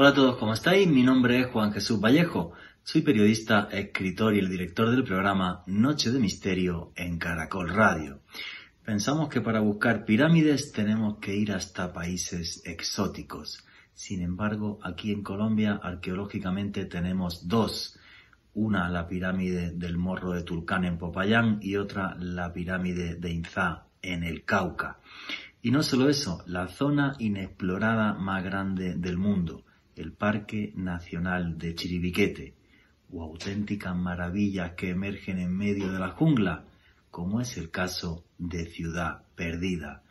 Hola a todos, ¿cómo estáis? Mi nombre es Juan Jesús Vallejo. Soy periodista, escritor y el director del programa Noche de Misterio en Caracol Radio. Pensamos que para buscar pirámides tenemos que ir hasta países exóticos. Sin embargo, aquí en Colombia arqueológicamente tenemos dos. Una la pirámide del Morro de Tulcán en Popayán y otra la pirámide de Inzá en el Cauca. Y no solo eso, la zona inexplorada más grande del mundo, el Parque Nacional de Chiribiquete, o auténticas maravillas que emergen en medio de la jungla, como es el caso de Ciudad Perdida.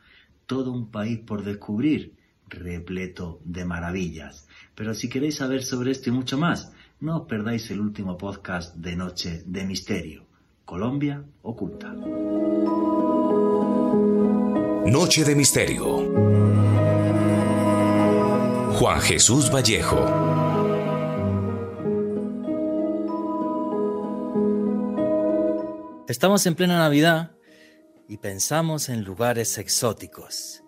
Todo un país por descubrir, repleto de maravillas. Pero si queréis saber sobre esto y mucho más, no os perdáis el último podcast de Noche de Misterio, Colombia Oculta. Noche de Misterio. Juan Jesús Vallejo. Estamos en plena Navidad y pensamos en lugares exóticos,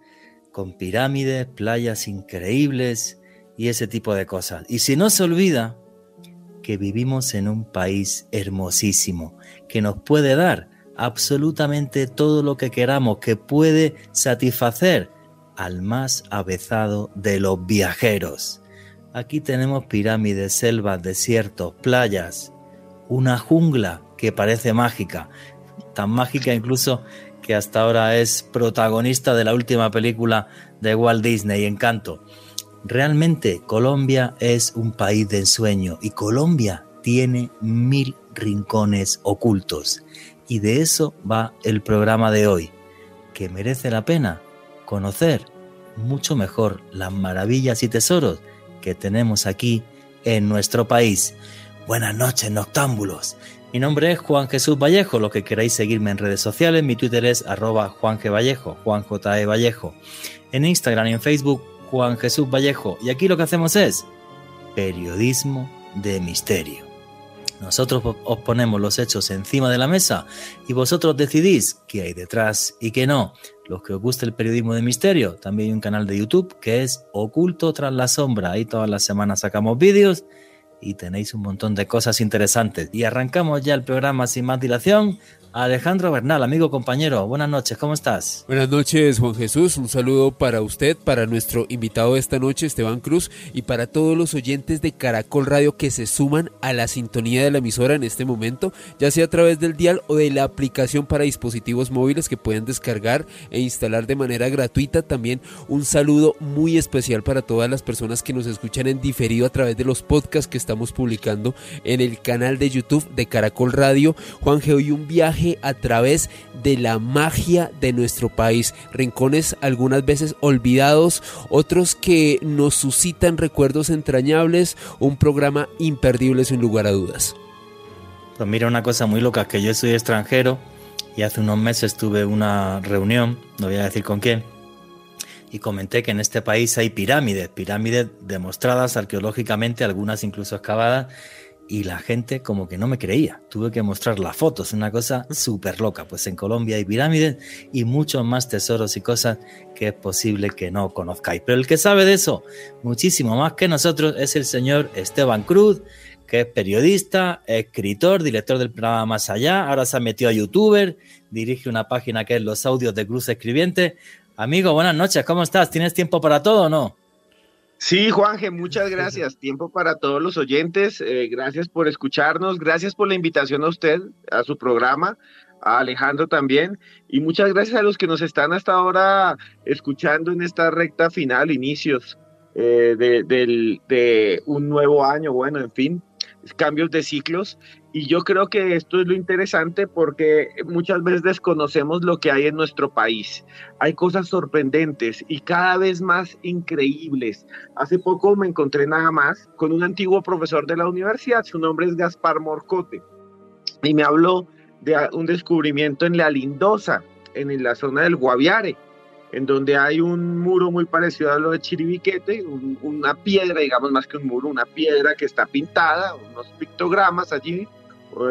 con pirámides, playas increíbles y ese tipo de cosas. Y si no se olvida que vivimos en un país hermosísimo, que nos puede dar absolutamente todo lo que queramos, que puede satisfacer al más avezado de los viajeros. Aquí tenemos pirámides, selvas, desiertos, playas, una jungla que parece mágica, tan mágica incluso que hasta ahora es protagonista de la última película de Walt Disney, Encanto. Realmente Colombia es un país de ensueño y Colombia tiene mil rincones ocultos. Y de eso va el programa de hoy, que merece la pena conocer mucho mejor las maravillas y tesoros que tenemos aquí en nuestro país. Buenas noches, noctámbulos. Mi nombre es Juan Jesús Vallejo. Lo que queráis seguirme en redes sociales, mi Twitter es arroba. Vallejo, Juan J. E. Vallejo. En Instagram y en Facebook, Juan Jesús Vallejo. Y aquí lo que hacemos es periodismo de misterio. Nosotros os ponemos los hechos encima de la mesa y vosotros decidís qué hay detrás y qué no. Los que os guste el periodismo de misterio, también hay un canal de YouTube que es Oculto tras la sombra. Ahí todas las semanas sacamos vídeos y tenéis un montón de cosas interesantes. Y arrancamos ya el programa sin más dilación. Alejandro Bernal, amigo compañero, buenas noches, ¿cómo estás? Buenas noches, Juan Jesús. Un saludo para usted, para nuestro invitado de esta noche, Esteban Cruz, y para todos los oyentes de Caracol Radio que se suman a la sintonía de la emisora en este momento, ya sea a través del dial o de la aplicación para dispositivos móviles que pueden descargar e instalar de manera gratuita. También un saludo muy especial para todas las personas que nos escuchan en diferido a través de los podcasts que estamos publicando en el canal de YouTube de Caracol Radio. Juan hoy un viaje a través de la magia de nuestro país. Rincones algunas veces olvidados, otros que nos suscitan recuerdos entrañables, un programa imperdible sin lugar a dudas. Pues mira una cosa muy loca, que yo soy extranjero y hace unos meses tuve una reunión, no voy a decir con quién, y comenté que en este país hay pirámides, pirámides demostradas arqueológicamente, algunas incluso excavadas, y la gente como que no me creía. Tuve que mostrar las fotos, una cosa súper loca. Pues en Colombia hay pirámides y muchos más tesoros y cosas que es posible que no conozcáis. Pero el que sabe de eso muchísimo más que nosotros es el señor Esteban Cruz, que es periodista, escritor, director del programa Más Allá, ahora se ha metido a youtuber, dirige una página que es Los Audios de Cruz Escribiente. Amigo, buenas noches, ¿cómo estás? ¿Tienes tiempo para todo o no? Sí, Juanje, muchas gracias. Tiempo para todos los oyentes. Eh, gracias por escucharnos. Gracias por la invitación a usted, a su programa, a Alejandro también. Y muchas gracias a los que nos están hasta ahora escuchando en esta recta final, inicios eh, de un nuevo año. Bueno, en fin, cambios de ciclos. Y yo creo que esto es lo interesante porque muchas veces desconocemos lo que hay en nuestro país. Hay cosas sorprendentes y cada vez más increíbles. Hace poco me encontré nada más con un antiguo profesor de la universidad, su nombre es Gaspar Morcote, y me habló de un descubrimiento en la Lindosa, en la zona del Guaviare en donde hay un muro muy parecido a lo de Chiribiquete, una piedra, digamos más que un muro, una piedra que está pintada, unos pictogramas allí,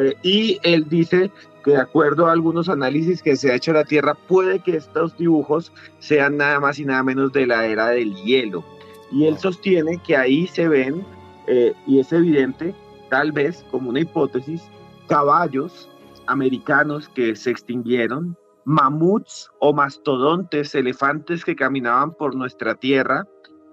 eh, y él dice que de acuerdo a algunos análisis que se ha hecho en la Tierra, puede que estos dibujos sean nada más y nada menos de la era del hielo. Y él sostiene que ahí se ven, eh, y es evidente, tal vez como una hipótesis, caballos americanos que se extinguieron, mamuts o mastodontes, elefantes que caminaban por nuestra tierra,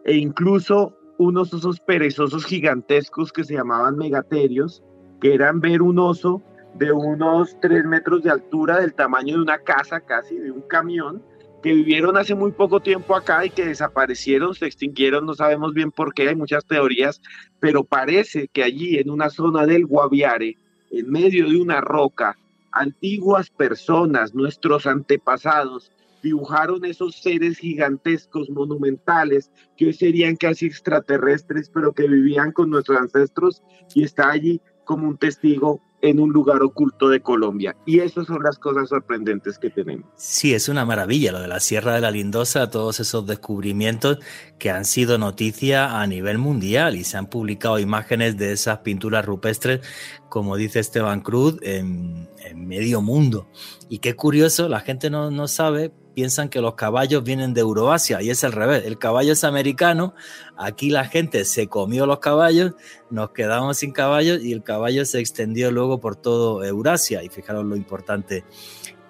e incluso unos osos perezosos gigantescos que se llamaban megaterios, que eran ver un oso de unos 3 metros de altura, del tamaño de una casa casi, de un camión, que vivieron hace muy poco tiempo acá y que desaparecieron, se extinguieron, no sabemos bien por qué, hay muchas teorías, pero parece que allí en una zona del Guaviare, en medio de una roca, antiguas personas, nuestros antepasados, dibujaron esos seres gigantescos, monumentales, que hoy serían casi extraterrestres, pero que vivían con nuestros ancestros y está allí como un testigo en un lugar oculto de Colombia. Y esas son las cosas sorprendentes que tenemos. Sí, es una maravilla lo de la Sierra de la Lindosa, todos esos descubrimientos que han sido noticia a nivel mundial y se han publicado imágenes de esas pinturas rupestres, como dice Esteban Cruz, en, medio mundo. Y qué curioso, la gente no, no sabe, piensan que los caballos vienen de Euroasia y es al revés. El caballo es americano, aquí la gente se comió los caballos, nos quedamos sin caballos y el caballo se extendió luego por todo Eurasia. Y fijaros lo importante,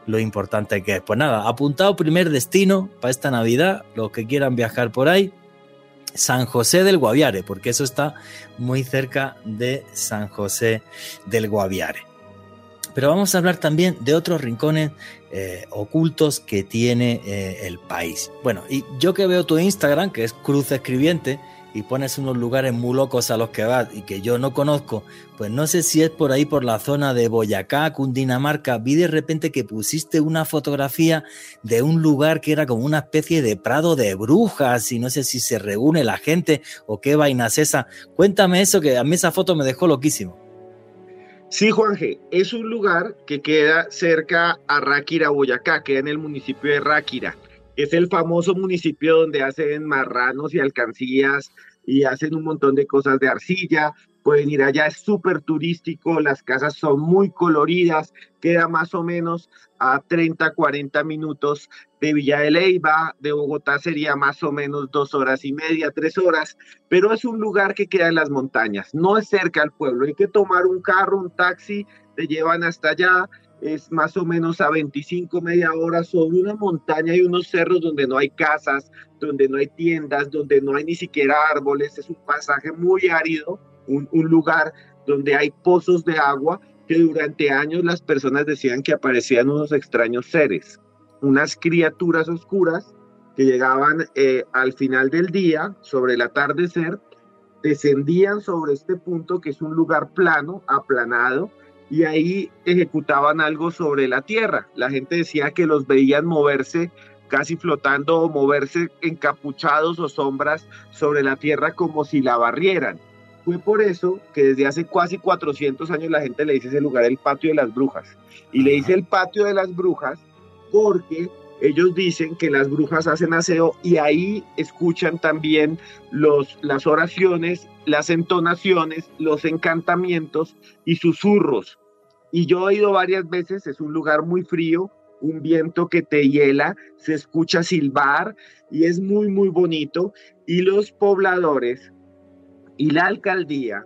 lo importante que es. Pues nada, apuntado primer destino para esta Navidad, los que quieran viajar por ahí. San José del Guaviare, porque eso está muy cerca de San José del Guaviare. Pero vamos a hablar también de otros rincones eh, ocultos que tiene eh, el país. Bueno, y yo que veo tu Instagram, que es Cruz Escribiente, y pones unos lugares muy locos a los que vas y que yo no conozco, pues no sé si es por ahí por la zona de Boyacá, Cundinamarca, vi de repente que pusiste una fotografía de un lugar que era como una especie de prado de brujas y no sé si se reúne la gente o qué vaina es esa. Cuéntame eso que a mí esa foto me dejó loquísimo. Sí, Juan G, es un lugar que queda cerca a Ráquira, Boyacá, queda en el municipio de Ráquira. Es el famoso municipio donde hacen marranos y alcancías y hacen un montón de cosas de arcilla. Pueden ir allá, es súper turístico, las casas son muy coloridas, queda más o menos a 30, 40 minutos de Villa de Leyva, de Bogotá sería más o menos dos horas y media, tres horas, pero es un lugar que queda en las montañas, no es cerca al pueblo, hay que tomar un carro, un taxi, te llevan hasta allá, es más o menos a 25, media hora sobre una montaña y unos cerros donde no hay casas, donde no hay tiendas, donde no hay ni siquiera árboles, es un pasaje muy árido, un, lugar donde hay pozos de agua que durante años las personas decían que aparecían unos extraños seres, unas criaturas oscuras que llegaban eh, al final del día, sobre el atardecer, descendían sobre este punto que es un lugar plano, aplanado, y ahí ejecutaban algo sobre la tierra. La gente decía que los veían moverse casi flotando o moverse encapuchados o sombras sobre la tierra como si la barrieran. Fue por eso que desde hace casi 400 años la gente le dice ese lugar el patio de las brujas. Y le dice el patio de las brujas porque ellos dicen que las brujas hacen aseo y ahí escuchan también los, las oraciones, las entonaciones, los encantamientos y susurros. Y yo he ido varias veces, es un lugar muy frío, un viento que te hiela, se escucha silbar y es muy, muy bonito. Y los pobladores y la alcaldía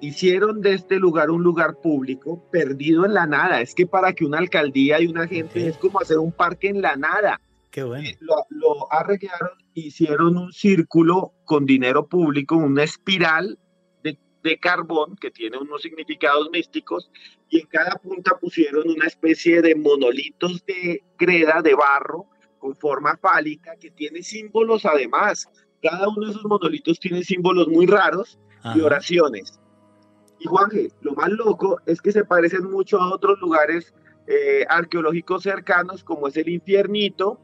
hicieron de este lugar un lugar público perdido en la nada. Es que para que una alcaldía y una gente es como hacer un parque en la nada. Qué bueno. Lo, lo arreglaron, hicieron un círculo con dinero público, una espiral de, de, carbón que tiene unos significados místicos y en cada punta pusieron una especie de monolitos de greda, de barro, con forma fálica, que tiene símbolos además. Cada uno de esos monolitos tiene símbolos muy raros y oraciones. Y Juanje, lo más loco es que se parecen mucho a otros lugares eh, arqueológicos cercanos, como es el Infiernito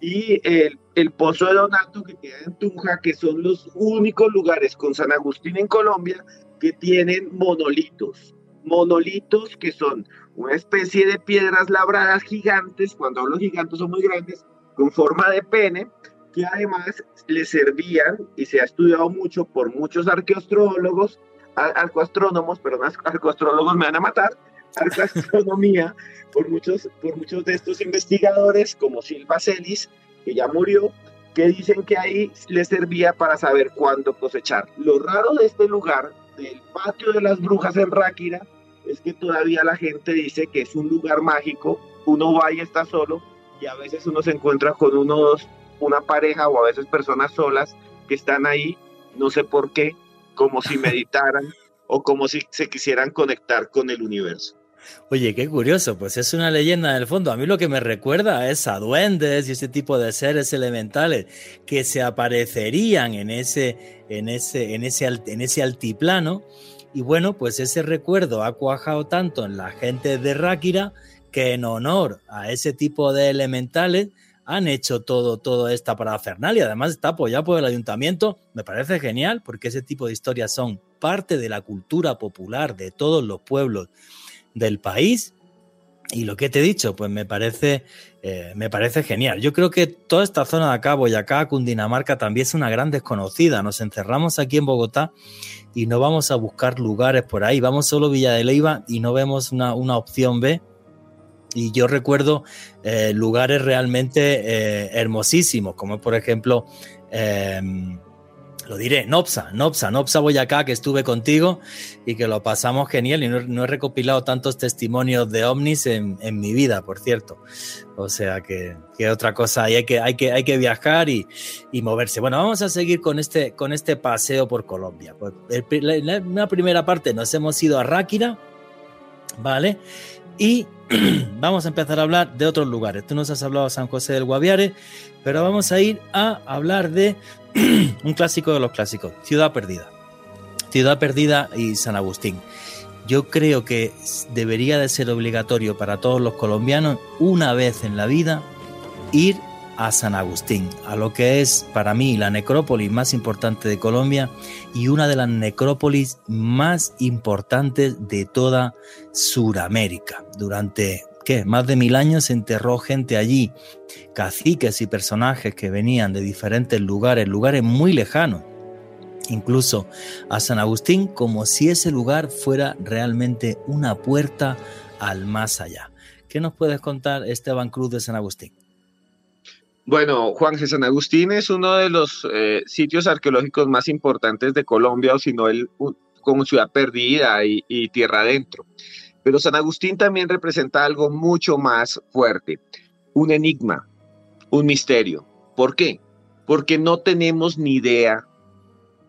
y el, el, Pozo de Donato, que queda en Tunja, que son los únicos lugares con San Agustín en Colombia que tienen monolitos. Monolitos que son una especie de piedras labradas gigantes, cuando hablo gigantes son muy grandes, con forma de pene, que además le servían, y se ha estudiado mucho por muchos arqueoastrólogos, arcoastrónomos, perdón, arcoastrólogos me van a matar, arcoastronomía, por muchos, por muchos de estos investigadores, como Silva Celis, que ya murió, que dicen que ahí les servía para saber cuándo cosechar. Lo raro de este lugar, del patio de las brujas en Ráquira, es que todavía la gente dice que es un lugar mágico, uno va y está solo, y a veces uno se encuentra con unos, una pareja o a veces personas solas que están ahí, no sé por qué, como si meditaran o como si se quisieran conectar con el universo. Oye, qué curioso, pues es una leyenda en el fondo. A mí lo que me recuerda es a duendes y ese tipo de seres elementales que se aparecerían en ese, en ese, en ese, en ese altiplano. Y bueno, pues ese recuerdo ha cuajado tanto en la gente de Ráquira que en honor a ese tipo de elementales han hecho todo, todo esta parafernalia. Además está apoyado por el ayuntamiento. Me parece genial porque ese tipo de historias son parte de la cultura popular de todos los pueblos del país. Y lo que te he dicho, pues me parece, eh, me parece genial. Yo creo que toda esta zona de acá, Boyacá, Cundinamarca, también es una gran desconocida. Nos encerramos aquí en Bogotá y no vamos a buscar lugares por ahí. Vamos solo Villa de Leiva y no vemos una, una opción B. Y yo recuerdo eh, lugares realmente eh, hermosísimos, como por ejemplo lo diré, Nopsa, Nopsa, Nopsa Boyacá, que estuve contigo y que lo pasamos genial y no, he recopilado tantos testimonios de ovnis en, mi vida, por cierto. O sea que, otra cosa, hay que, hay que, hay que viajar y, moverse. Bueno, vamos a seguir con este, con este paseo por Colombia. Pues, en la primera parte nos hemos ido a Ráquira, ¿vale? Y vamos a empezar a hablar de otros lugares. Tú nos has hablado de San José del Guaviare, pero vamos a ir a hablar de un clásico de los clásicos, Ciudad Perdida. Ciudad Perdida y San Agustín. Yo creo que debería de ser obligatorio para todos los colombianos una vez en la vida ir a San Agustín, a lo que es para mí la necrópolis más importante de Colombia y una de las necrópolis más importantes de toda Suramérica. Durante ¿qué? más de mil años se enterró gente allí, caciques y personajes que venían de diferentes lugares, lugares muy lejanos, incluso a San Agustín, como si ese lugar fuera realmente una puerta al más allá. ¿Qué nos puedes contar, Esteban Cruz de San Agustín? Bueno, Juan San Agustín es uno de los eh, sitios arqueológicos más importantes de Colombia, o si no, como ciudad perdida y, tierra adentro. Pero San Agustín también representa algo mucho más fuerte, un enigma, un misterio. ¿Por qué? Porque no tenemos ni idea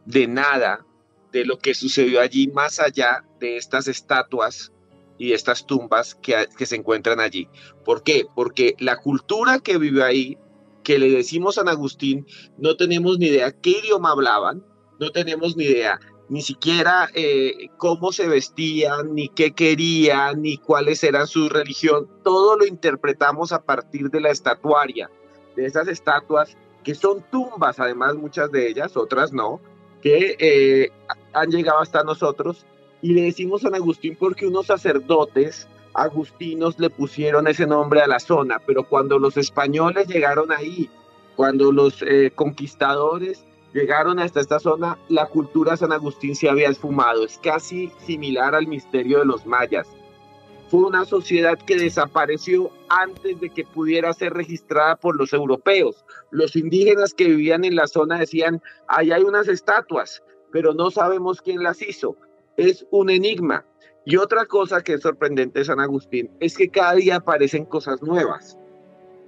de nada de lo que sucedió allí más allá de estas estatuas y estas tumbas que, se encuentran allí. ¿Por qué? Porque la cultura que vive ahí que le decimos San Agustín, no tenemos ni idea qué idioma hablaban, no tenemos ni idea ni siquiera eh, cómo se vestían, ni qué querían, ni cuáles eran su religión. Todo lo interpretamos a partir de la estatuaria, de esas estatuas que son tumbas, además muchas de ellas, otras no, que eh, han llegado hasta nosotros. Y le decimos San Agustín porque unos sacerdotes agustinos le pusieron ese nombre a la zona, pero cuando los españoles llegaron ahí, cuando los eh, conquistadores llegaron hasta esta zona, la cultura San Agustín se había esfumado, es casi similar al misterio de los mayas. Fue una sociedad que desapareció antes de que pudiera ser registrada por los europeos. Los indígenas que vivían en la zona decían, ahí hay unas estatuas, pero no sabemos quién las hizo. Es un enigma. Y otra cosa que es sorprendente de San Agustín es que cada día aparecen cosas nuevas,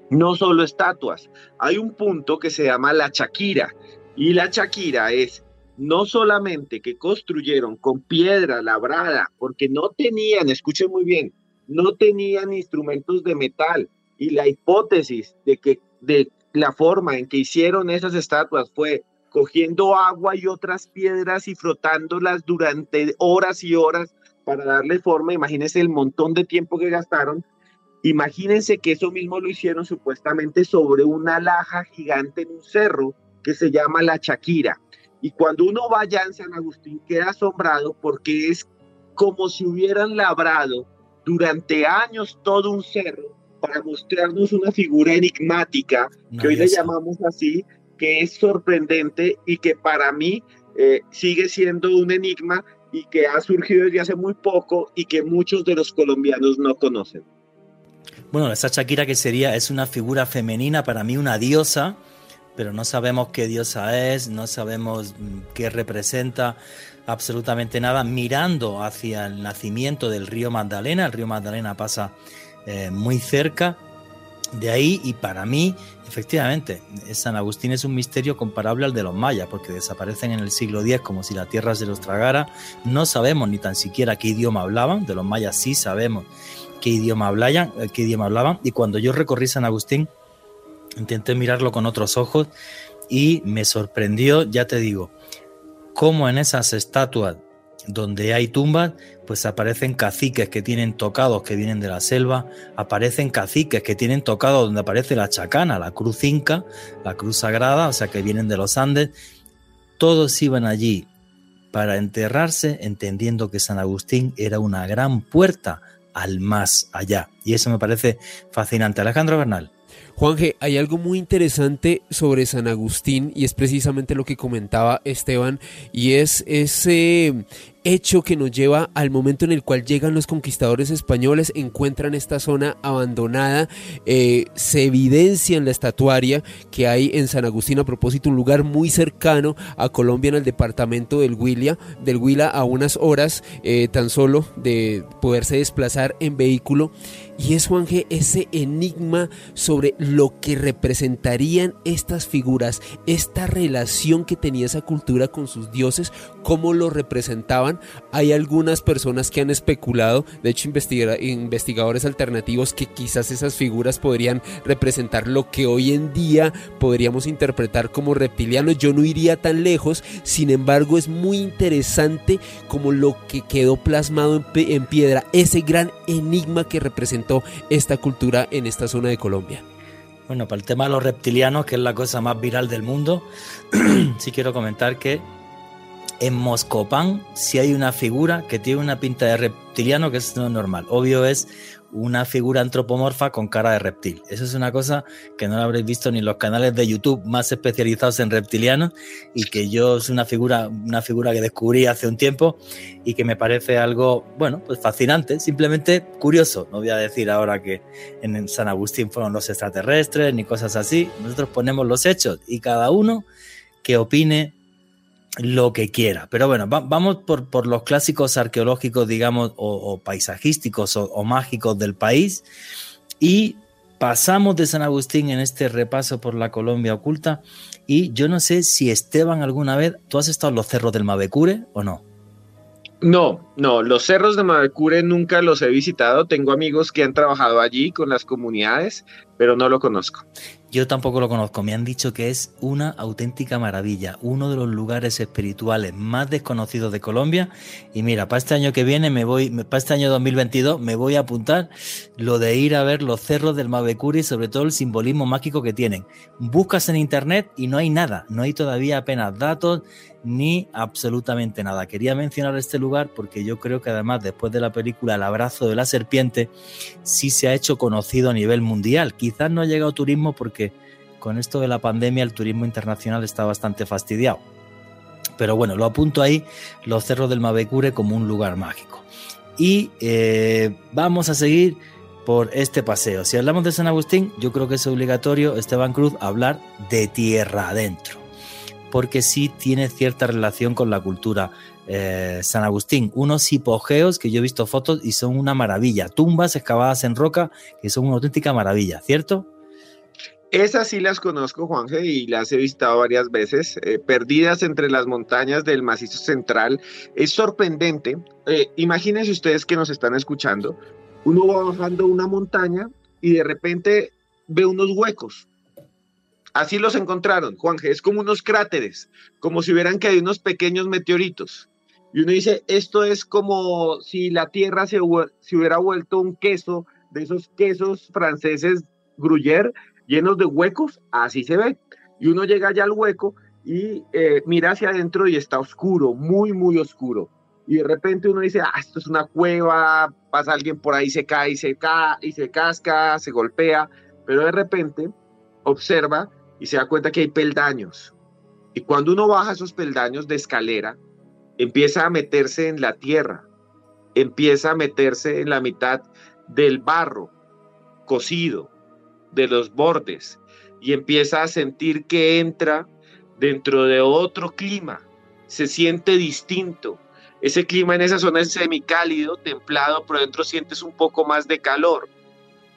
no solo estatuas. Hay un punto que se llama la Chaquira y la Chaquira es no solamente que construyeron con piedra labrada, porque no tenían, escuchen muy bien, no tenían instrumentos de metal y la hipótesis de que de la forma en que hicieron esas estatuas fue cogiendo agua y otras piedras y frotándolas durante horas y horas para darle forma, imagínense el montón de tiempo que gastaron. Imagínense que eso mismo lo hicieron supuestamente sobre una laja gigante en un cerro que se llama la Chaquira. Y cuando uno va allá en San Agustín queda asombrado porque es como si hubieran labrado durante años todo un cerro para mostrarnos una figura enigmática, que hoy le llamamos así, que es sorprendente y que para mí eh, sigue siendo un enigma y que ha surgido desde hace muy poco y que muchos de los colombianos no conocen. Bueno, esa Shakira que sería, es una figura femenina, para mí una diosa, pero no sabemos qué diosa es, no sabemos mm, qué representa absolutamente nada, mirando hacia el nacimiento del río Magdalena, el río Magdalena pasa eh, muy cerca de ahí y para mí, efectivamente, San Agustín es un misterio comparable al de los mayas, porque desaparecen en el siglo X como si la tierra se los tragara. No sabemos ni tan siquiera qué idioma hablaban, de los mayas sí sabemos qué idioma hablaban, eh, qué idioma hablaban. Y cuando yo recorrí San Agustín, intenté mirarlo con otros ojos y me sorprendió, ya te digo, cómo en esas estatuas donde hay tumbas, pues aparecen caciques que tienen tocados que vienen de la selva, aparecen caciques que tienen tocados donde aparece la chacana, la cruz inca, la cruz sagrada, o sea que vienen de los Andes. Todos iban allí para enterrarse entendiendo que San Agustín era una gran puerta al más allá. Y eso me parece fascinante. Alejandro Bernal. Juanje, hay algo muy interesante sobre San Agustín y es precisamente lo que comentaba Esteban y es ese hecho que nos lleva al momento en el cual llegan los conquistadores españoles, encuentran esta zona abandonada, eh, se evidencia en la estatuaria que hay en San Agustín, a propósito, un lugar muy cercano a Colombia en el departamento del Huila, del Huila a unas horas eh, tan solo de poderse desplazar en vehículo. Y es, Juanje, ese enigma sobre lo que representarían estas figuras, esta relación que tenía esa cultura con sus dioses, cómo lo representaban. Hay algunas personas que han especulado, de hecho investigadores alternativos, que quizás esas figuras podrían representar lo que hoy en día podríamos interpretar como reptilianos. Yo no iría tan lejos, sin embargo es muy interesante como lo que quedó plasmado en, piedra, ese gran enigma que esta cultura en esta zona de Colombia. Bueno, para el tema de los reptilianos, que es la cosa más viral del mundo, sí quiero comentar que en Moscopán si hay una figura que tiene una pinta de reptiliano que es no normal. Obvio es una figura antropomorfa con cara de reptil. Eso es una cosa que no lo habréis visto ni en los canales de YouTube más especializados en reptilianos y que yo es una figura, una figura que descubrí hace un tiempo y que me parece algo, bueno, pues fascinante, simplemente curioso. No voy a decir ahora que en San Agustín fueron los extraterrestres ni cosas así. Nosotros ponemos los hechos y cada uno que opine lo que quiera. Pero bueno, vamos por, los clásicos arqueológicos, digamos, o, paisajísticos o, mágicos del país y pasamos de San Agustín en este repaso por la Colombia oculta y yo no sé si Esteban alguna vez, ¿tú has estado en los cerros del Mavecure o no? No, no, los cerros de Mavecure nunca los he visitado. Tengo amigos que han trabajado allí con las comunidades, pero no lo conozco. Yo tampoco lo conozco, me han dicho que es una auténtica maravilla, uno de los lugares espirituales más desconocidos de Colombia. Y mira, para este año que viene me voy, para este año 2022 me voy a apuntar lo de ir a ver los cerros del Mavecure y sobre todo el simbolismo mágico que tienen. Buscas en internet y no hay nada, no hay todavía apenas datos ni absolutamente nada. Quería mencionar este lugar porque yo creo que además después de la película El abrazo de la serpiente sí se ha hecho conocido a nivel mundial. Quizás no ha llegado turismo porque con esto de la pandemia el turismo internacional está bastante fastidiado. Pero bueno, lo apunto ahí, los cerros del Mavecure como un lugar mágico. Y eh, vamos a seguir por este paseo. Si hablamos de San Agustín, yo creo que es obligatorio, Esteban Cruz, hablar de tierra adentro, porque sí tiene cierta relación con la cultura eh, San Agustín, unos hipogeos que yo he visto fotos y son una maravilla, tumbas excavadas en roca que son una auténtica maravilla, ¿cierto? Esas sí las conozco, Juanje, y las he visitado varias veces, eh, perdidas entre las montañas del macizo central. Es sorprendente. Eh, imagínense ustedes que nos están escuchando. Uno va bajando una montaña y de repente ve unos huecos. Así los encontraron, Juanje. Es como unos cráteres, como si hubieran caído unos pequeños meteoritos. Y uno dice, esto es como si la tierra se, hubiera vuelto un queso, de esos quesos franceses Gruyère, llenos de huecos, así se ve. Y uno llega allá al hueco y eh, mira hacia adentro y está oscuro, muy, muy oscuro. Y de repente uno dice, ah, esto es una cueva, pasa alguien por ahí, se cae y se, cae, y se casca, se golpea, pero de repente observa y se da cuenta que hay peldaños. Y cuando uno baja esos peldaños de escalera, empieza a meterse en la tierra, empieza a meterse en la mitad del barro cocido, de los bordes. y empieza a sentir que entra dentro de otro clima, se siente distinto. Ese clima en esa zona es semicálido, templado, pero dentro sientes un poco más de calor.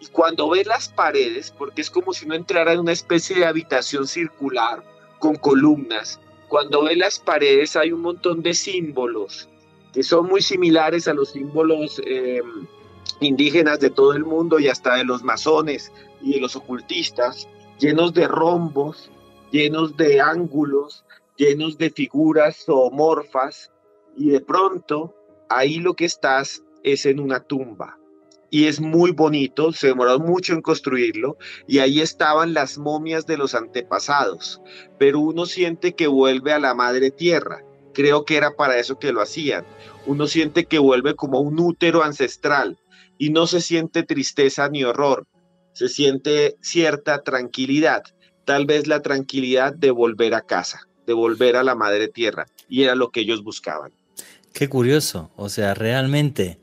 Y cuando ves las paredes, porque es como si no entrara en una especie de habitación circular con columnas, cuando ves las paredes hay un montón de símbolos que son muy similares a los símbolos em, indígenas de todo el mundo y hasta de los masones y de los ocultistas, llenos de rombos, llenos de ángulos, llenos de figuras zoomorfas, y de pronto ahí lo que estás es en una tumba. Y es muy bonito, se demoró mucho en construirlo, y ahí estaban las momias de los antepasados, pero uno siente que vuelve a la madre tierra. Creo que era para eso que lo hacían. Uno siente que vuelve como un útero ancestral y no se siente tristeza ni horror, se siente cierta tranquilidad, tal vez la tranquilidad de volver a casa, de volver a la madre tierra, y era lo que ellos buscaban. Qué curioso, o sea, realmente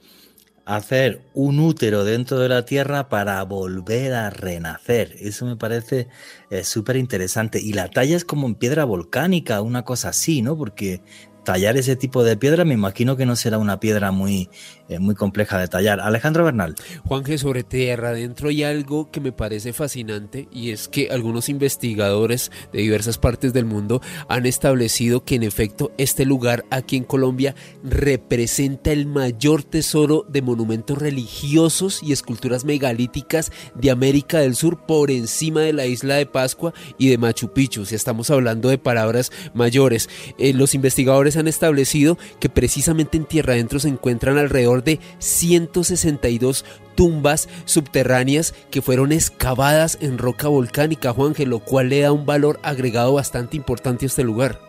hacer un útero dentro de la tierra para volver a renacer. Eso me parece eh, súper interesante. Y la talla es como en piedra volcánica, una cosa así, ¿no? Porque tallar ese tipo de piedra, me imagino que no será una piedra muy, eh, muy compleja de tallar. Alejandro Bernal. Juanje, sobre tierra adentro hay algo que me parece fascinante y es que algunos investigadores de diversas partes del mundo han establecido que en efecto este lugar aquí en Colombia representa el mayor tesoro de monumentos religiosos y esculturas megalíticas de América del Sur por encima de la isla de Pascua y de Machu Picchu. Si estamos hablando de palabras mayores, eh, los investigadores han establecido que precisamente en tierra adentro se encuentran alrededor de 162 tumbas subterráneas que fueron excavadas en roca volcánica, Juanje, lo cual le da un valor agregado bastante importante a este lugar.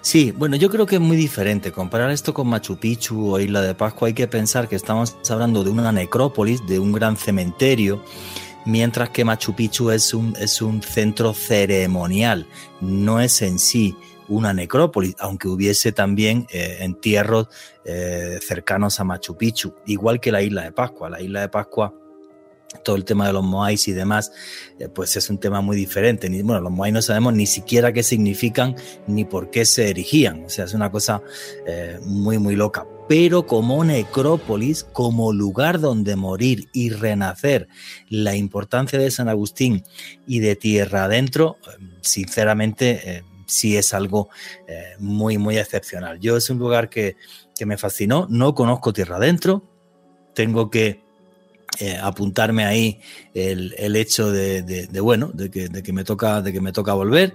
Sí, bueno, yo creo que es muy diferente. Comparar esto con Machu Picchu o Isla de Pascua, hay que pensar que estamos hablando de una necrópolis, de un gran cementerio, mientras que Machu Picchu es un, es un centro ceremonial, no es en sí una necrópolis, aunque hubiese también eh, entierros eh, cercanos a Machu Picchu, igual que la isla de Pascua. La isla de Pascua todo el tema de los moais y demás, eh, pues es un tema muy diferente. Bueno, los moais no sabemos ni siquiera qué significan ni por qué se erigían. O sea, es una cosa muy, muy loca. Pero como necrópolis, como lugar donde morir y renacer, la importancia de San Agustín y de tierra adentro, sinceramente sí es algo eh, muy, muy excepcional. Yo es un lugar que, me fascinó, no conozco tierra adentro, tengo que eh, apuntarme ahí el, hecho de, bueno, de que, me toca, de que me toca volver.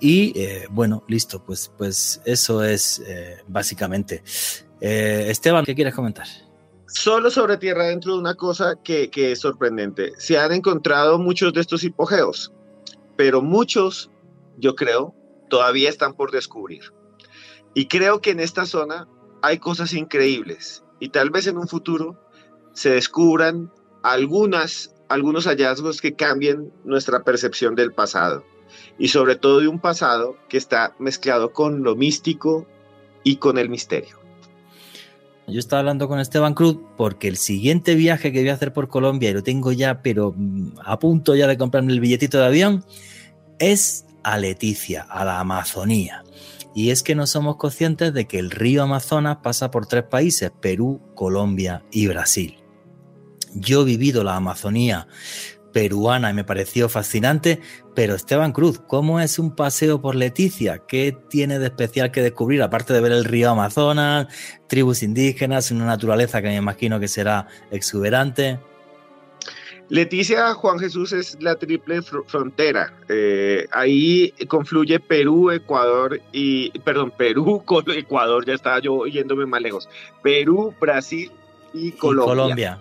Y eh, bueno, listo, pues, pues eso es básicamente. Esteban, ¿qué quieres comentar? Solo sobre tierra adentro de una cosa que, que es sorprendente. Se han encontrado muchos de estos hipogeos, pero muchos, yo creo, todavía están por descubrir. Y creo que en esta zona hay cosas increíbles y tal vez en un futuro se descubran algunas, algunos hallazgos que cambien nuestra percepción del pasado y sobre todo de un pasado que está mezclado con lo místico y con el misterio. Yo estaba hablando con Esteban Cruz porque el siguiente viaje que voy a hacer por Colombia, y lo tengo ya, pero mm, a punto ya de comprarme el billetito de avión, es a Leticia, a la Amazonía. Y es que no somos conscientes de que el río Amazonas pasa por tres países, Perú, Colombia y Brasil. Yo he vivido la Amazonía peruana y me pareció fascinante, pero Esteban Cruz, ¿cómo es un paseo por Leticia? ¿Qué tiene de especial que descubrir, aparte de ver el río Amazonas, tribus indígenas, una naturaleza que me imagino que será exuberante? Leticia Juan Jesús es la triple frontera. Eh, ahí confluye Perú, Ecuador y, perdón, Perú con Ecuador, ya estaba yo yéndome más lejos. Perú, Brasil y Colombia. Colombia.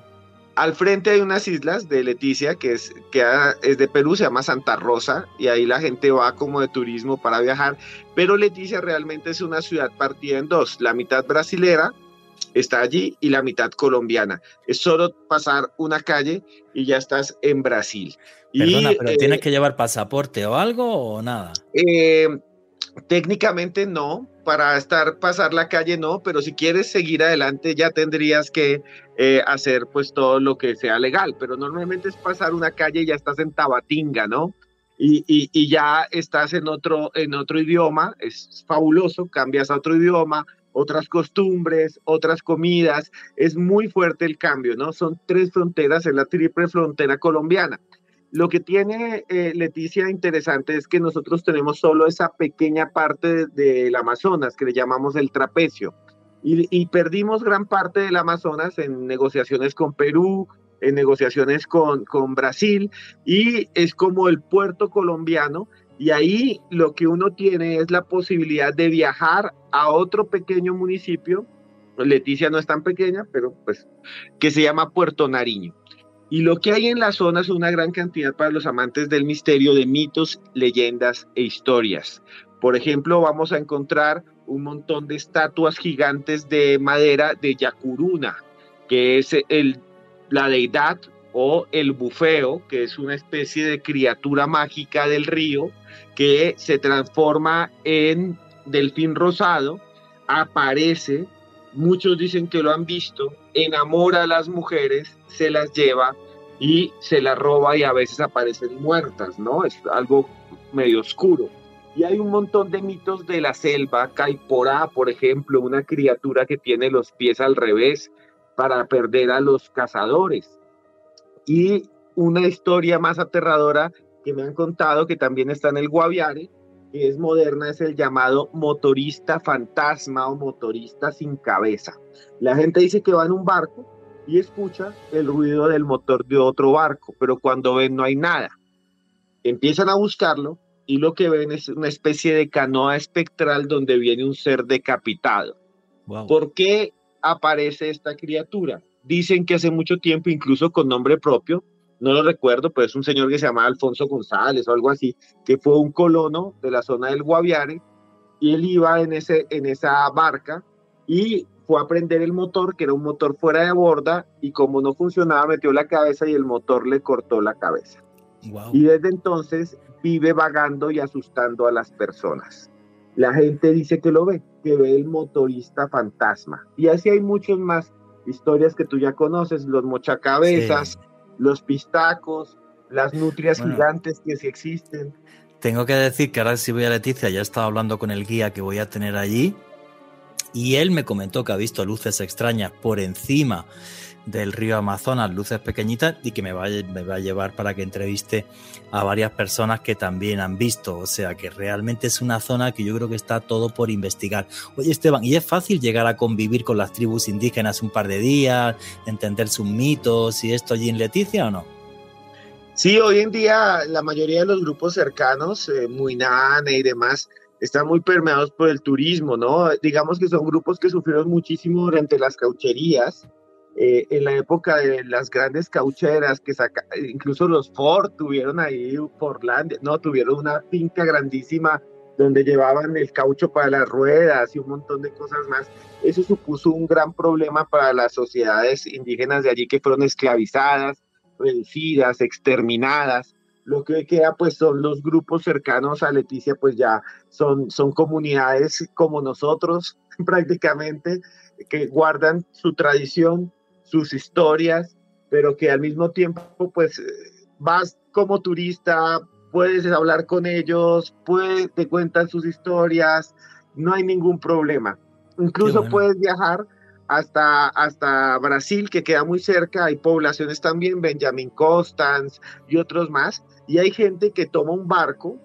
Al frente hay unas islas de Leticia que es, que es de Perú, se llama Santa Rosa y ahí la gente va como de turismo para viajar. Pero Leticia realmente es una ciudad partida en dos, la mitad brasilera está allí y la mitad colombiana. Es solo pasar una calle y ya estás en Brasil. Perdona, pero ¿tienes eh, que llevar pasaporte o algo o nada? Eh, técnicamente no, para estar pasar la calle no, pero si quieres seguir adelante ya tendrías que eh, hacer pues todo lo que sea legal, pero normalmente es pasar una calle y ya estás en Tabatinga, ¿no? y, ya estás en otro, en otro idioma, es fabuloso, cambias a otro idioma, otras costumbres, otras comidas, es muy fuerte el cambio, ¿no? Son tres fronteras, es la triple frontera colombiana. Lo que tiene eh, Leticia interesante es que nosotros tenemos solo esa pequeña parte del Amazonas que le llamamos el trapecio. Y, y, perdimos gran parte del Amazonas en negociaciones con Perú, en negociaciones con, con Brasil, y es como el puerto colombiano y ahí lo que uno tiene es la posibilidad de viajar a otro pequeño municipio, Leticia no es tan pequeña, pero pues, que se llama Puerto Nariño. Y lo que hay en la zona es una gran cantidad para los amantes del misterio de mitos, leyendas e historias. Por ejemplo, vamos a encontrar un montón de estatuas gigantes de madera de Yacuruna, que es el, la deidad o el bufeo, que es una especie de criatura mágica del río que se transforma en delfín rosado, aparece, muchos dicen que lo han visto, enamora a las mujeres, se las lleva y se las roba y a veces aparecen muertas, ¿no? Es algo medio oscuro. Y hay un montón de mitos de la selva, Caiporá, por ejemplo, una criatura que tiene los pies al revés para perder a los cazadores. Y una historia más aterradora que me han contado que también está en el Guaviare, que es moderna, es el llamado motorista fantasma o motorista sin cabeza. La gente dice que va en un barco y escucha el ruido del motor de otro barco, pero cuando ven no hay nada. Empiezan a buscarlo y lo que ven es una especie de canoa espectral donde viene un ser decapitado. ¿Por qué aparece esta criatura? Dicen que hace mucho tiempo, incluso con nombre propio, no lo recuerdo, pero es un señor que se llamaba Alfonso González o algo así, que fue un colono de la zona del Guaviare y él iba en, ese, en esa barca y fue a prender el motor, que era un motor fuera de borda, y como no funcionaba, metió la cabeza y el motor le cortó la cabeza. Y desde entonces vive vagando y asustando a las personas. La gente dice que lo ve, que ve el motorista fantasma. Y así hay muchas más historias que tú ya conoces, los mochacabezas, los pistacos, las nutrias gigantes que sí existen. Tengo que decir que ahora si voy a Leticia, ya he estado hablando con el guía que voy a tener allí y él me comentó que ha visto luces extrañas por encima del río Amazonas, luces pequeñitas, y que me va, me va a llevar para que entreviste a varias personas que también han visto. O sea que realmente es una zona que yo creo que está todo por investigar. Oye, Esteban, ¿y es fácil llegar a convivir con las tribus indígenas un par de días, entender sus mitos y esto allí en Leticia o no? Sí, hoy en día la mayoría de los grupos cercanos, eh, Muinane y demás, están muy permeados por el turismo, ¿no? Digamos que son grupos que sufrieron muchísimo durante las caucherías, eh, en la época de las grandes caucheras que saca, incluso los Ford tuvieron ahí Portland, no, tuvieron una finca grandísima donde llevaban el caucho para las ruedas y un montón de cosas más. Eso supuso un gran problema para las sociedades indígenas de allí que fueron esclavizadas, reducidas, exterminadas. Lo que queda pues son los grupos cercanos a Leticia, pues ya son, son comunidades como nosotros prácticamente, que guardan su tradición, sus historias, pero que al mismo tiempo pues vas como turista, puedes hablar con ellos, puedes, te cuentan sus historias, no hay ningún problema. Incluso puedes viajar hasta, hasta Brasil, que queda muy cerca, hay poblaciones también, Benjamin Constance y otros más, y hay gente que toma un barco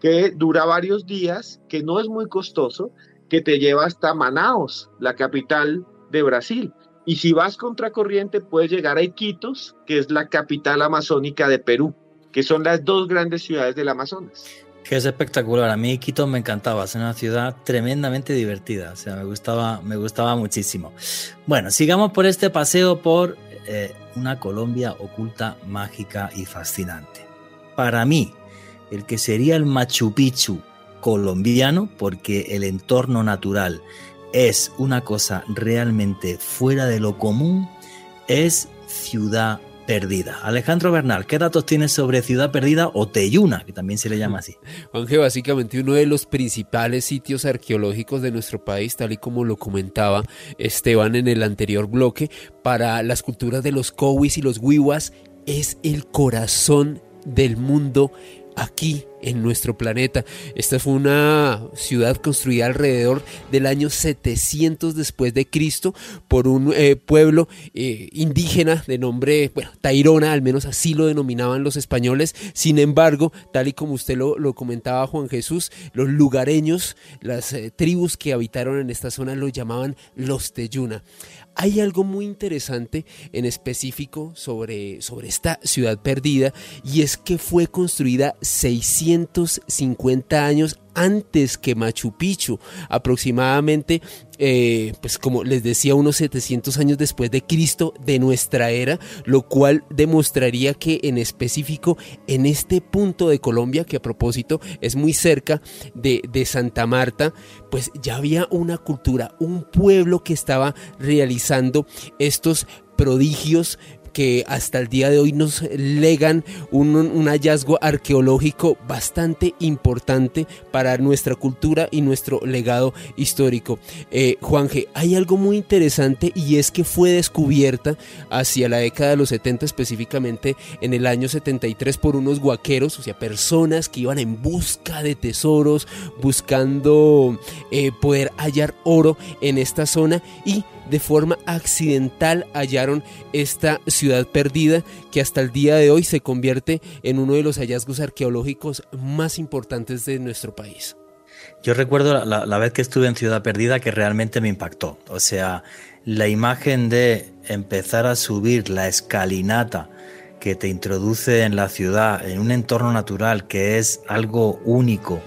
que dura varios días, que no es muy costoso, que te lleva hasta Manaus, la capital de Brasil. Y si vas contracorriente, puedes llegar a Iquitos, que es la capital amazónica de Perú, que son las dos grandes ciudades del Amazonas. Que es espectacular. A mí Iquitos me encantaba. Es una ciudad tremendamente divertida. O sea, me gustaba, me gustaba muchísimo. Bueno, sigamos por este paseo por eh, una Colombia oculta, mágica y fascinante. Para mí, el que sería el Machu Picchu colombiano, porque el entorno natural es una cosa realmente fuera de lo común, es Ciudad Perdida. Alejandro Bernal, ¿qué datos tienes sobre Ciudad Perdida o Teyuna, que también se le llama así? Juanje, básicamente uno de los principales sitios arqueológicos de nuestro país, tal y como lo comentaba Esteban en el anterior bloque, para las culturas de los Cowis y los Wiwas, es el corazón del mundo aquí en nuestro planeta. Esta fue una ciudad construida alrededor del año 700 después de Cristo por un eh, pueblo eh, indígena de nombre, bueno, Tairona, al menos así lo denominaban los españoles. Sin embargo, tal y como usted lo, lo comentaba Juan Jesús, los lugareños, las eh, tribus que habitaron en esta zona lo llamaban los Teyuna. Hay algo muy interesante en específico sobre, sobre esta ciudad perdida y es que fue construida 650 años antes que Machu Picchu, aproximadamente, eh, pues como les decía, unos 700 años después de Cristo de nuestra era, lo cual demostraría que en específico en este punto de Colombia, que a propósito es muy cerca de, de Santa Marta, pues ya había una cultura, un pueblo que estaba realizando estos prodigios que hasta el día de hoy nos legan un, hallazgo arqueológico bastante importante para nuestra cultura y nuestro legado histórico. Eh, Juanje, hay algo muy interesante y es que fue descubierta hacia la década de los 70, específicamente en el año 73, por unos guaqueros, o sea, personas que iban en busca de tesoros, buscando eh, poder hallar oro en esta zona y de forma accidental hallaron esta ciudad perdida que hasta el día de hoy se convierte en uno de los hallazgos arqueológicos más importantes de nuestro país. Yo recuerdo la, vez que estuve en Ciudad Perdida que realmente me impactó. O sea, la imagen de empezar a subir la escalinata que te introduce en la ciudad, en un entorno natural que es algo único,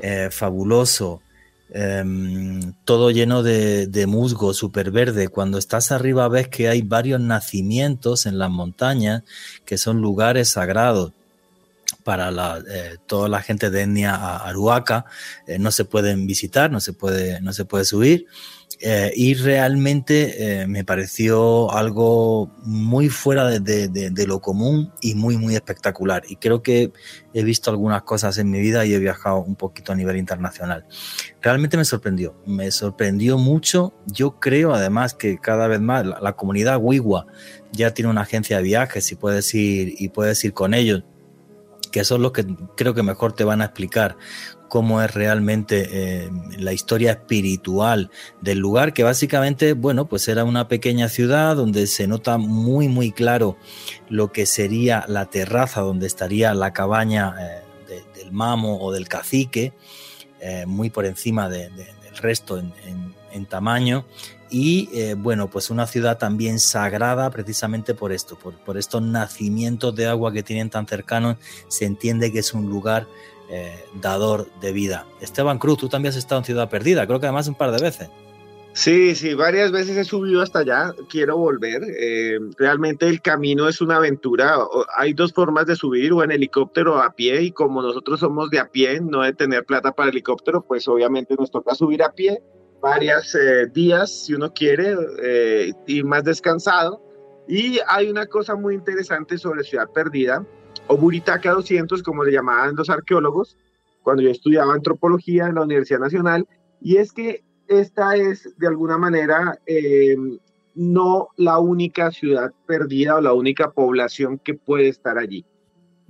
eh, fabuloso, Em, todo lleno de, musgo súper verde. Cuando estás arriba ves que hay varios nacimientos en las montañas que son lugares sagrados para eh, toda la gente de etnia aruaca. Eh, no se pueden visitar, no se puede, no se puede subir. Eh, y realmente eh, me pareció algo muy fuera de, lo común y muy, muy espectacular. Y creo que he visto algunas cosas en mi vida y he viajado un poquito a nivel internacional. Realmente me sorprendió, me sorprendió mucho. Yo creo además que cada vez más la, comunidad Wiwa ya tiene una agencia de viajes y puedes ir, y puedes ir con ellos que son los que creo que mejor te van a explicar cómo es realmente eh, la historia espiritual del lugar, que básicamente, bueno, pues era una pequeña ciudad donde se nota muy, muy claro lo que sería la terraza donde estaría la cabaña eh, del mamo o del cacique, eh, muy por encima del resto en, tamaño. Y bueno, pues una ciudad también sagrada precisamente por esto, por, por estos nacimientos de agua que tienen tan cercanos, se entiende que es un lugar eh, dador de vida. Esteban Cruz, tú también has estado en Ciudad Perdida, creo que además un par de veces. Sí, sí, varias veces he subido hasta allá, quiero volver. Eh, realmente el camino es una aventura. Hay dos formas de subir, o en helicóptero o a pie, y como nosotros somos de a pie, no de tener plata para helicóptero, pues obviamente nos toca subir a pie varios eh, días, si uno quiere, ir más descansado. Y hay una cosa muy interesante sobre Ciudad Perdida, o Buritaca 200, como le llamaban los arqueólogos, cuando yo estudiaba antropología en la Universidad Nacional, y es que esta es de alguna manera em, no la única ciudad perdida o la única población que puede estar allí.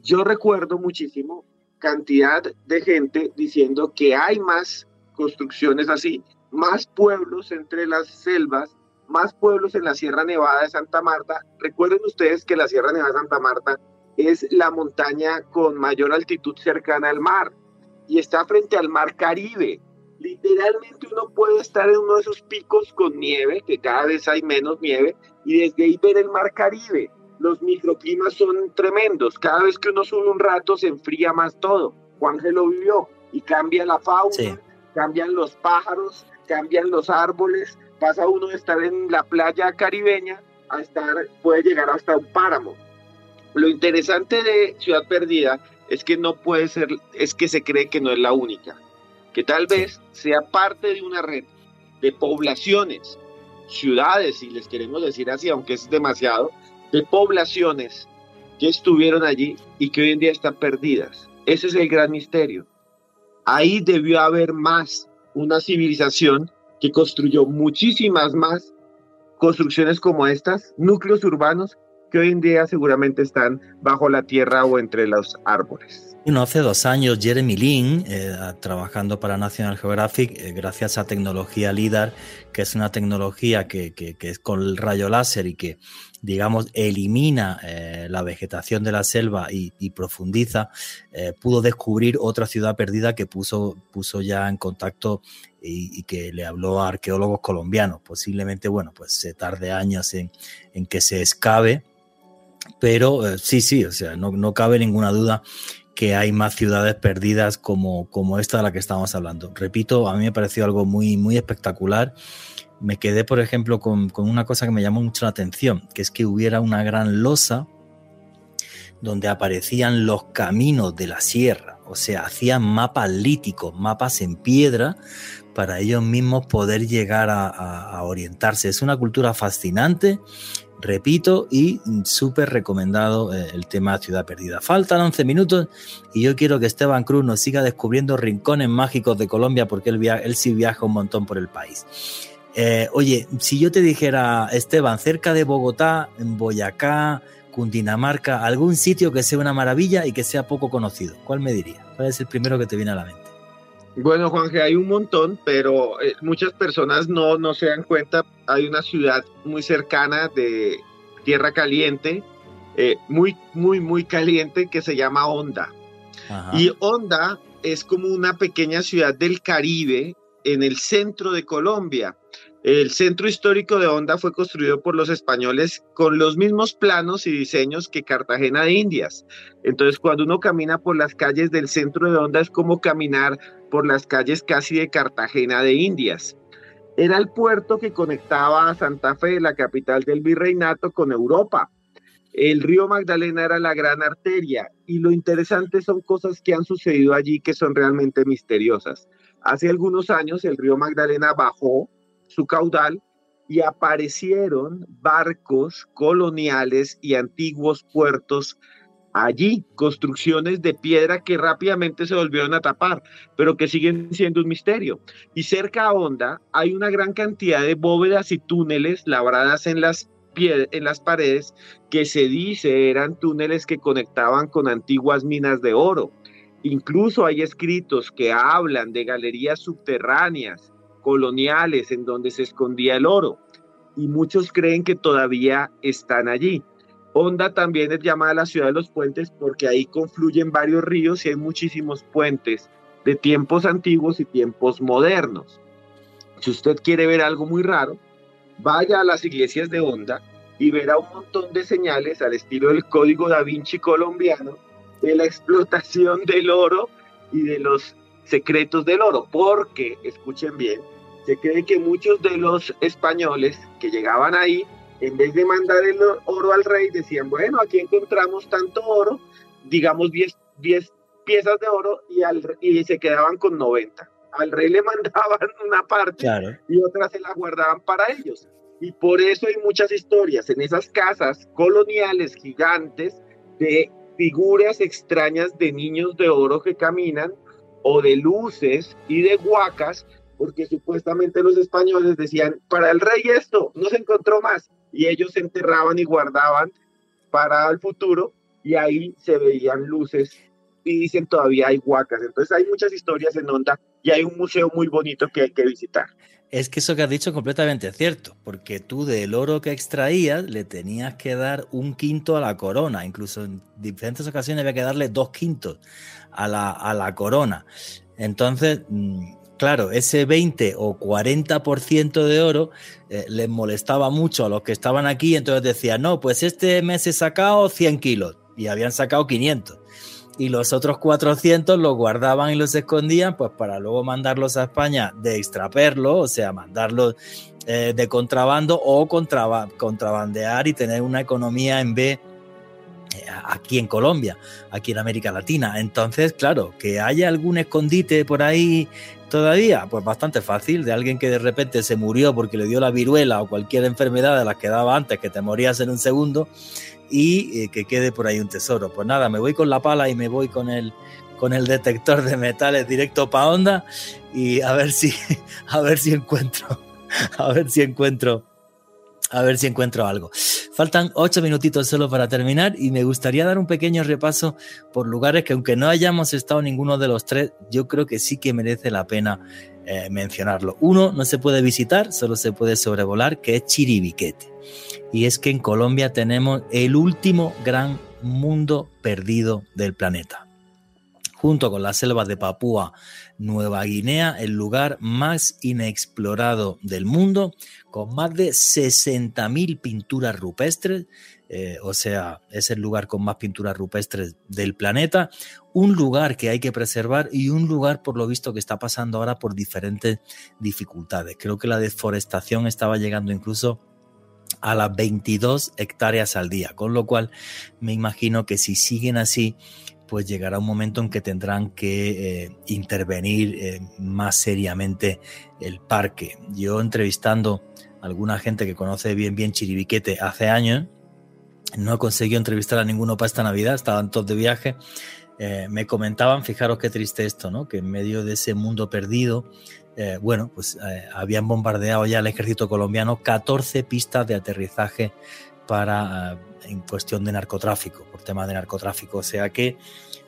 Yo recuerdo muchísimo cantidad de gente diciendo que hay más construcciones así, más pueblos entre las selvas, más pueblos en la Sierra Nevada de Santa Marta. Recuerden ustedes que la Sierra Nevada de Santa Marta es la montaña con mayor altitud cercana al mar y está frente al mar Caribe. Literalmente uno puede estar en uno de esos picos con nieve, que cada vez hay menos nieve, y desde ahí ver el mar Caribe. Los microclimas son tremendos. Cada vez que uno sube un rato se enfría más todo. Juan lo vivió y cambia la fauna, cambian los pájaros, cambian los árboles. Pasa uno de estar en la playa caribeña a estar, puede llegar hasta un páramo lo interesante de Ciudad Perdida es que no puede ser, es que se cree que no es la única, que tal vez sea parte de una red de poblaciones, ciudades, si les queremos decir así, aunque es demasiado, de poblaciones que estuvieron allí y que hoy en día están perdidas. Ese es el gran misterio. Ahí debió haber más una civilización que construyó muchísimas más construcciones como estas, núcleos urbanos que hoy en día seguramente están bajo la tierra o entre los árboles. Hace dos años Jeremy Lin, eh, trabajando para National Geographic, eh, gracias a tecnología LIDAR, que es una tecnología que, es con el rayo láser y que, digamos, elimina eh, la vegetación de la selva y, profundiza, pudo descubrir otra ciudad perdida que puso, puso ya en contacto y, que le habló a arqueólogos colombianos. Posiblemente, bueno, pues se tarde años en, que se escabe, pero sí, sí, o sea, no, no cabe ninguna duda que hay más ciudades perdidas como, como esta de la que estamos hablando. Repito, a mí me pareció algo muy, muy espectacular. Me quedé, por ejemplo, con, una cosa que me llamó mucho la atención, que es que hubiera una gran losa donde aparecían los caminos de la sierra, o sea, hacían mapas líticos, mapas en piedra, para ellos mismos poder llegar a orientarse. Es una cultura fascinante repito, y súper recomendado eh, el tema Ciudad Perdida. Faltan 11 minutos y yo quiero que Esteban Cruz nos siga descubriendo rincones mágicos de Colombia porque él, sí viaja un montón por el país. Eh, oye, si yo te dijera, Esteban, cerca de Bogotá, en Boyacá, Cundinamarca, algún sitio que sea una maravilla y que sea poco conocido, ¿cuál me diría? ¿Cuál es el primero que te viene a la mente? Bueno, Juanje, hay un montón, pero eh, muchas personas no, no se dan cuenta. Hay una ciudad muy cercana de Tierra Caliente, eh, muy, muy, muy caliente, que se llama Honda. Y Honda es como una pequeña ciudad del Caribe en el centro de Colombia. El centro histórico de Honda fue construido por los españoles con los mismos planos y diseños que Cartagena de Indias. Entonces, cuando uno camina por las calles del centro de Honda es como caminar por las calles casi de Cartagena de Indias. Era el puerto que conectaba a Santa Fe, la capital del virreinato, con Europa. El río Magdalena era la gran arteria y lo interesante son cosas que han sucedido allí que son realmente misteriosas. Hace algunos años el río Magdalena bajó su caudal y aparecieron barcos coloniales y antiguos puertos allí, construcciones de piedra que rápidamente se volvieron a tapar, pero que siguen siendo un misterio. Y cerca a Honda hay una gran cantidad de bóvedas y túneles labradas en las en las paredes que se dice eran túneles que conectaban con antiguas minas de oro. Incluso hay escritos que hablan de galerías subterráneas coloniales en donde se escondía el oro y muchos creen que todavía están allí. Honda también es llamada la ciudad de los puentes porque ahí confluyen varios ríos y hay muchísimos puentes de tiempos antiguos y tiempos modernos. Si usted quiere ver algo muy raro, vaya a las iglesias de Honda y verá un montón de señales al estilo del código da Vinci colombiano de la explotación del oro y de los secretos del oro, porque, escuchen bien, se cree que muchos de los españoles que llegaban ahí, en vez de mandar el oro al rey, decían, bueno, aquí encontramos tanto oro, digamos 10, 10 piezas de oro y, al, y se quedaban con 90. Al rey le mandaban una parte y otra se la guardaban para ellos. Y por eso hay muchas historias en esas casas coloniales gigantes de figuras extrañas de niños de oro que caminan o de luces y de huacas porque supuestamente los españoles decían, para el rey esto, no se encontró más, y ellos se enterraban y guardaban para el futuro, y ahí se veían luces, y dicen todavía hay huacas, entonces hay muchas historias en Onda, y hay un museo muy bonito que hay que visitar. Es que eso que has dicho es completamente cierto, porque tú del oro que extraías le tenías que dar un quinto a la corona, incluso en diferentes ocasiones había que darle dos quintos a la, a la corona. Entonces, mm, Claro, ese 20 o 40% de oro eh, les molestaba mucho a los que estaban aquí, entonces decían, no, pues este mes he sacado 100 kilos y habían sacado 500. Y los otros 400 los guardaban y los escondían, pues para luego mandarlos a España de extraperlo, o sea, mandarlos eh, de contrabando o contrabandear y tener una economía en B aquí en Colombia, aquí en América Latina. Entonces, claro, que haya algún escondite por ahí todavía? Pues bastante fácil, de alguien que de repente se murió porque le dio la viruela o cualquier enfermedad de las que daba antes, que te morías en un segundo, y eh, que quede por ahí un tesoro. Pues nada, me voy con la pala y me voy con el, con el detector de metales directo para onda y a ver si, a ver si encuentro, a ver si encuentro, a ver si encuentro algo. Faltan ocho minutitos solo para terminar y me gustaría dar un pequeño repaso por lugares que aunque no hayamos estado ninguno de los tres, yo creo que sí que merece la pena eh, mencionarlo. Uno no se puede visitar, solo se puede sobrevolar, que es Chiribiquete. Y es que en Colombia tenemos el último gran mundo perdido del planeta. Junto con las selvas de Papúa Nueva Guinea, el lugar más inexplorado del mundo, con más de 60.000 pinturas rupestres, eh, o sea, es el lugar con más pinturas rupestres del planeta, un lugar que hay que preservar y un lugar, por lo visto, que está pasando ahora por diferentes dificultades. Creo que la deforestación estaba llegando incluso a las 22 hectáreas al día, con lo cual me imagino que si siguen así, pues llegará un momento en que tendrán que eh, intervenir eh, más seriamente el parque. Yo entrevistando a alguna gente que conoce bien bien Chiribiquete hace años, no he conseguido entrevistar a ninguno para esta Navidad, estaban todos de viaje. Eh, me comentaban, fijaros qué triste esto, ¿no? Que en medio de ese mundo perdido, bueno, pues habían bombardeado ya el ejército colombiano 14 pistas de aterrizaje para en cuestión de narcotráfico, por tema de narcotráfico. O sea que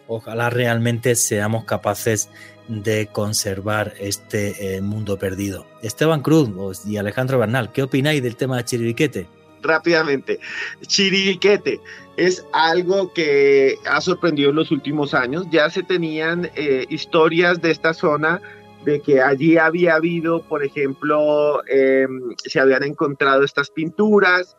ojalá realmente seamos capaces de conservar este eh, mundo perdido. Esteban Cruz y Alejandro Bernal, ¿qué opináis del tema de Chiribiquete? Rápidamente, Chiribiquete es algo que ha sorprendido en los últimos años. Ya se tenían eh, historias de esta zona de que allí había habido, por ejemplo, em, se habían encontrado estas pinturas,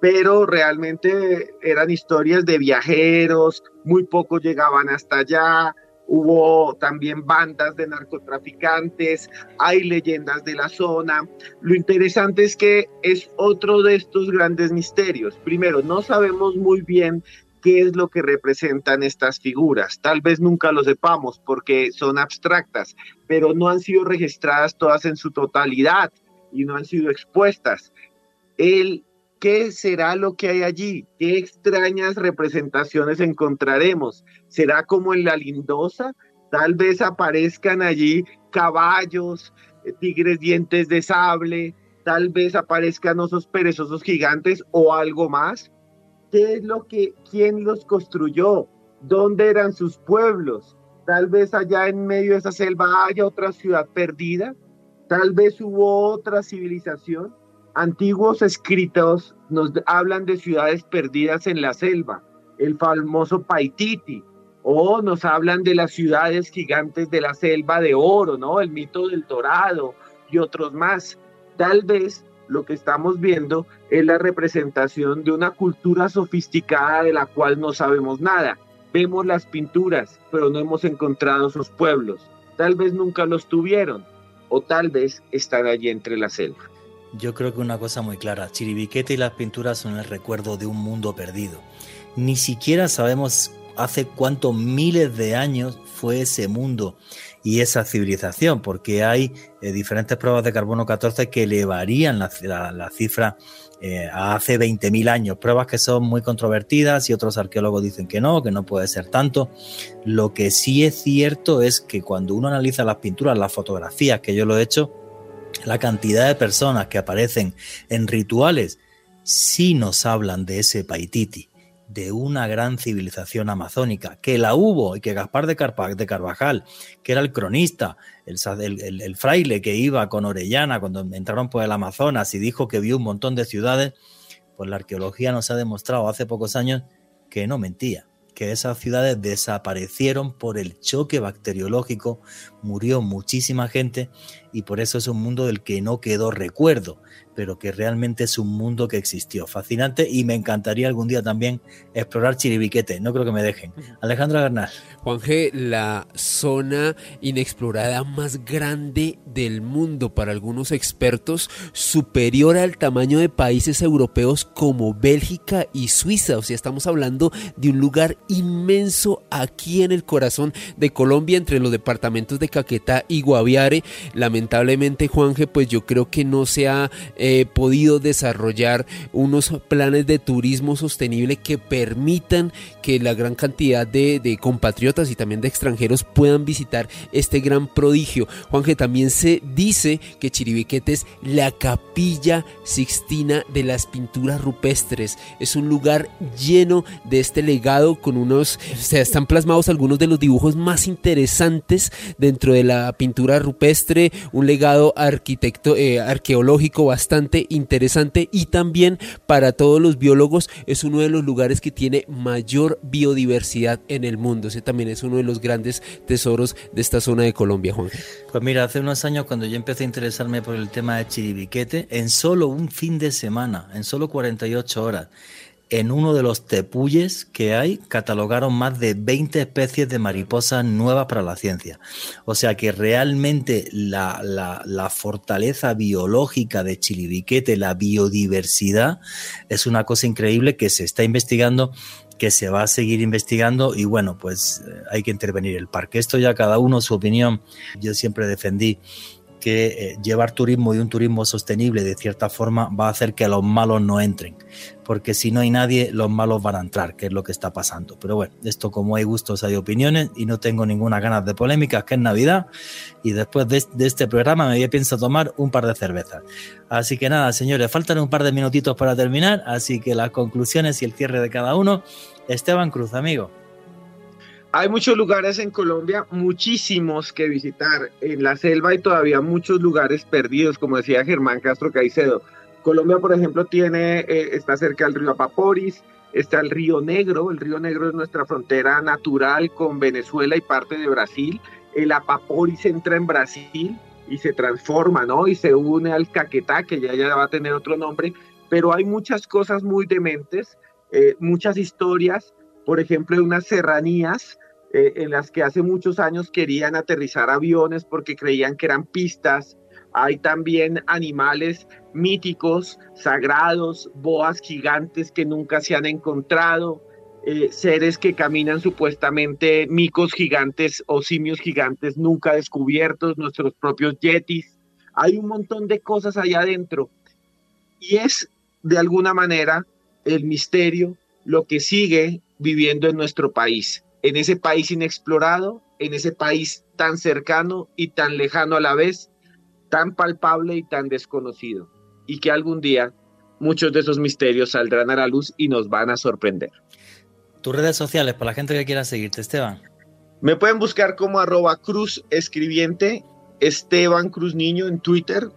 pero realmente eran historias de viajeros, muy pocos llegaban hasta allá, hubo también bandas de narcotraficantes, hay leyendas de la zona. Lo interesante es que es otro de estos grandes misterios. Primero, no sabemos muy bien qué es lo que representan estas figuras. Tal vez nunca lo sepamos porque son abstractas, pero no han sido registradas todas en su totalidad y no han sido expuestas. El ¿Qué será lo que hay allí? ¿Qué extrañas representaciones encontraremos? ¿Será como en la lindosa? Tal vez aparezcan allí caballos, eh, tigres dientes de sable, tal vez aparezcan osos perezosos gigantes o algo más. ¿Qué es lo que, quién los construyó? ¿Dónde eran sus pueblos? Tal vez allá en medio de esa selva haya otra ciudad perdida. Tal vez hubo otra civilización Antiguos escritos nos hablan de ciudades perdidas en la selva, el famoso Paititi, o nos hablan de las ciudades gigantes de la selva de oro, ¿no? El mito del dorado y otros más. Tal vez lo que estamos viendo es la representación de una cultura sofisticada de la cual no sabemos nada. Vemos las pinturas, pero no hemos encontrado sus pueblos. Tal vez nunca los tuvieron, o tal vez están allí entre la selva. Yo creo que una cosa muy clara, Chiribiquete y las pinturas son el recuerdo de un mundo perdido. Ni siquiera sabemos hace cuántos miles de años fue ese mundo y esa civilización, porque hay eh, diferentes pruebas de carbono 14 que elevarían la, la, cifra eh, a hace 20.000 años, pruebas que son muy controvertidas y otros arqueólogos dicen que no, que no puede ser tanto. Lo que sí es cierto es que cuando uno analiza las pinturas, las fotografías, que yo lo he hecho, la cantidad de personas que aparecen en rituales sí nos hablan de ese Paititi, de una gran civilización amazónica, que la hubo y que Gaspar de, Carvajal, que era el cronista, el, fraile que iba con Orellana cuando entraron por el Amazonas y dijo que vio un montón de ciudades, pues la arqueología nos ha demostrado hace pocos años que no mentía que esas ciudades desaparecieron por el choque bacteriológico, murió muchísima gente y por eso es un mundo del que no quedó recuerdo pero que realmente es un mundo que existió. Fascinante y me encantaría algún día también explorar Chiribiquete. No creo que me dejen. Alejandro Bernal. Juan G, la zona inexplorada más grande del mundo para algunos expertos, superior al tamaño de países europeos como Bélgica y Suiza. O sea, estamos hablando de un lugar inmenso aquí en el corazón de Colombia, entre los departamentos de Caquetá y Guaviare. La lamentablemente Juanje pues yo creo que no se ha eh, podido desarrollar unos planes de turismo sostenible que permitan que la gran cantidad de, de compatriotas y también de extranjeros puedan visitar este gran prodigio. Juanje también se dice que Chiribiquete es la capilla sixtina de las pinturas rupestres. Es un lugar lleno de este legado con unos, se están plasmados algunos de los dibujos más interesantes dentro de la pintura rupestre, un legado arquitecto, eh, arqueológico bastante interesante y también para todos los biólogos es uno de los lugares que tiene mayor biodiversidad en el mundo. Ese también es uno de los grandes tesoros de esta zona de Colombia, Juan. Pues mira, hace unos años cuando yo empecé a interesarme por el tema de Chiribiquete, en solo un fin de semana, en solo 48 horas, en uno de los tepuyes que hay, catalogaron más de 20 especies de mariposas nuevas para la ciencia. O sea que realmente la, la, fortaleza biológica de Chilibiquete, la biodiversidad, es una cosa increíble que se está investigando que se va a seguir investigando y bueno, pues eh, hay que intervenir el parque. Esto ya cada uno su opinión. Yo siempre defendí que eh, llevar turismo y un turismo sostenible de cierta forma va a hacer que los malos no entren, porque si no hay nadie, los malos van a entrar, que es lo que está pasando. Pero bueno, esto como hay gustos, hay opiniones y no tengo ninguna ganas de polémicas, que es Navidad y después de, este programa me pienso tomar un par de cervezas. Así que nada, señores, faltan un par de minutitos para terminar, así que las conclusiones y el cierre de cada uno. Esteban Cruz, amigo. Hay muchos lugares en Colombia, muchísimos que visitar. En la selva hay todavía muchos lugares perdidos, como decía Germán Castro Caicedo. Colombia, por ejemplo, tiene, eh, está cerca del río Apaporis, está el río Negro. El río Negro es nuestra frontera natural con Venezuela y parte de Brasil. El Apaporis entra en Brasil y se transforma, ¿no? Y se une al Caquetá, que ya, ya va a tener otro nombre. Pero hay muchas cosas muy dementes, eh, muchas historias por ejemplo, de unas serranías eh, en las que hace muchos años querían aterrizar aviones porque creían que eran pistas. Hay también animales míticos, sagrados, boas gigantes que nunca se han encontrado, eh, seres que caminan supuestamente micos gigantes o simios gigantes nunca descubiertos, nuestros propios yetis. Hay un montón de cosas allá adentro. Y es, de alguna manera, el misterio lo que sigue viviendo en nuestro país, en ese país inexplorado, en ese país tan cercano y tan lejano a la vez, tan palpable y tan desconocido, y que algún día muchos de esos misterios saldrán a la luz y nos van a sorprender. Tus redes sociales para la gente que quiera seguirte, Esteban. Me pueden buscar como arroba cruz escribiente, Esteban Cruz Niño en Twitter,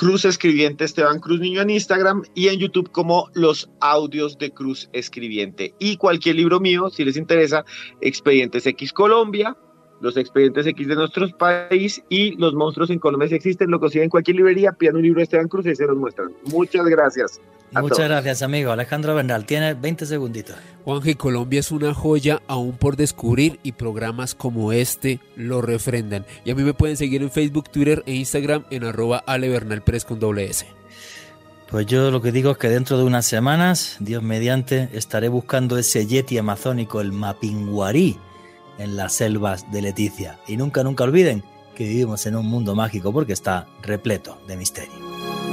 Cruz Escribiente Esteban Cruz Niño en Instagram y en YouTube como Los Audios de Cruz Escribiente. Y cualquier libro mío, si les interesa, Expedientes X Colombia, los expedientes X de nuestro país y los monstruos en Colombia si existen, lo consiguen en cualquier librería, pidan un libro de Esteban Cruz y se los muestran. Muchas gracias. Muchas gracias, amigo. Alejandro Bernal, tiene 20 segunditos. Juanje, Colombia es una joya aún por descubrir y programas como este lo refrendan. Y a mí me pueden seguir en Facebook, Twitter e Instagram en arroba con doble S. Pues yo lo que digo es que dentro de unas semanas, Dios mediante, estaré buscando ese yeti amazónico, el mapinguarí, en las selvas de Leticia. Y nunca, nunca olviden que vivimos en un mundo mágico porque está repleto de misterio.